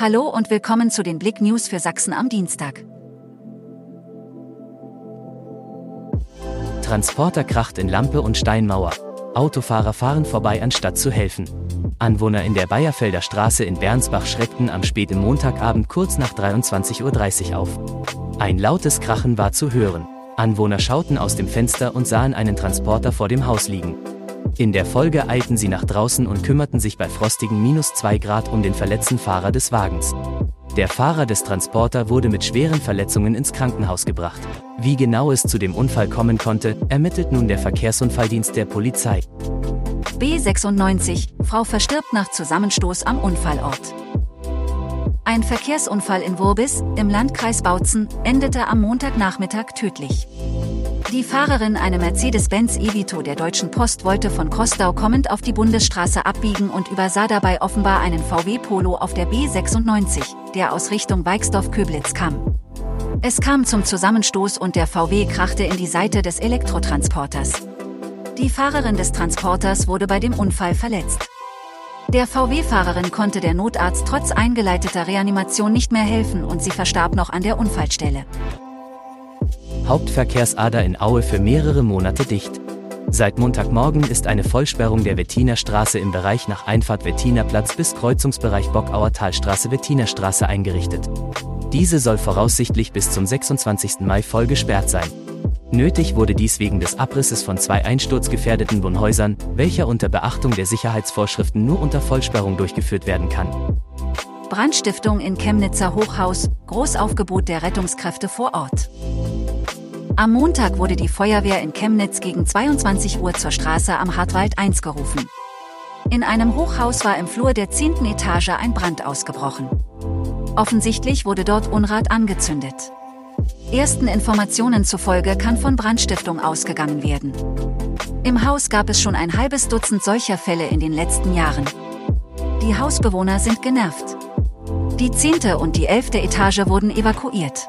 Hallo und willkommen zu den Blick News für Sachsen am Dienstag. Transporter kracht in Lampe und Steinmauer. Autofahrer fahren vorbei, anstatt zu helfen. Anwohner in der Bayerfelder Straße in Bernsbach schreckten am späten Montagabend kurz nach 23.30 Uhr auf. Ein lautes Krachen war zu hören. Anwohner schauten aus dem Fenster und sahen einen Transporter vor dem Haus liegen. In der Folge eilten sie nach draußen und kümmerten sich bei frostigen minus 2 Grad um den verletzten Fahrer des Wagens. Der Fahrer des Transporter wurde mit schweren Verletzungen ins Krankenhaus gebracht. Wie genau es zu dem Unfall kommen konnte, ermittelt nun der Verkehrsunfalldienst der Polizei. B96, Frau verstirbt nach Zusammenstoß am Unfallort. Ein Verkehrsunfall in Wurbis, im Landkreis Bautzen, endete am Montagnachmittag tödlich. Die Fahrerin, eine Mercedes-Benz Evito der Deutschen Post, wollte von Kostau kommend auf die Bundesstraße abbiegen und übersah dabei offenbar einen VW Polo auf der B96, der aus Richtung Weixdorf-Köblitz kam. Es kam zum Zusammenstoß und der VW krachte in die Seite des Elektrotransporters. Die Fahrerin des Transporters wurde bei dem Unfall verletzt. Der VW-Fahrerin konnte der Notarzt trotz eingeleiteter Reanimation nicht mehr helfen und sie verstarb noch an der Unfallstelle. Hauptverkehrsader in Aue für mehrere Monate dicht. Seit Montagmorgen ist eine Vollsperrung der Wettiner Straße im Bereich nach Einfahrt Wettiner Platz bis Kreuzungsbereich Bockauer Talstraße Wettiner Straße eingerichtet. Diese soll voraussichtlich bis zum 26. Mai voll gesperrt sein. Nötig wurde dies wegen des Abrisses von zwei einsturzgefährdeten Wohnhäusern, welcher unter Beachtung der Sicherheitsvorschriften nur unter Vollsperrung durchgeführt werden kann. Brandstiftung in Chemnitzer Hochhaus, Großaufgebot der Rettungskräfte vor Ort. Am Montag wurde die Feuerwehr in Chemnitz gegen 22 Uhr zur Straße am Hartwald 1 gerufen. In einem Hochhaus war im Flur der 10. Etage ein Brand ausgebrochen. Offensichtlich wurde dort Unrat angezündet. Ersten Informationen zufolge kann von Brandstiftung ausgegangen werden. Im Haus gab es schon ein halbes Dutzend solcher Fälle in den letzten Jahren. Die Hausbewohner sind genervt. Die 10. und die 11. Etage wurden evakuiert.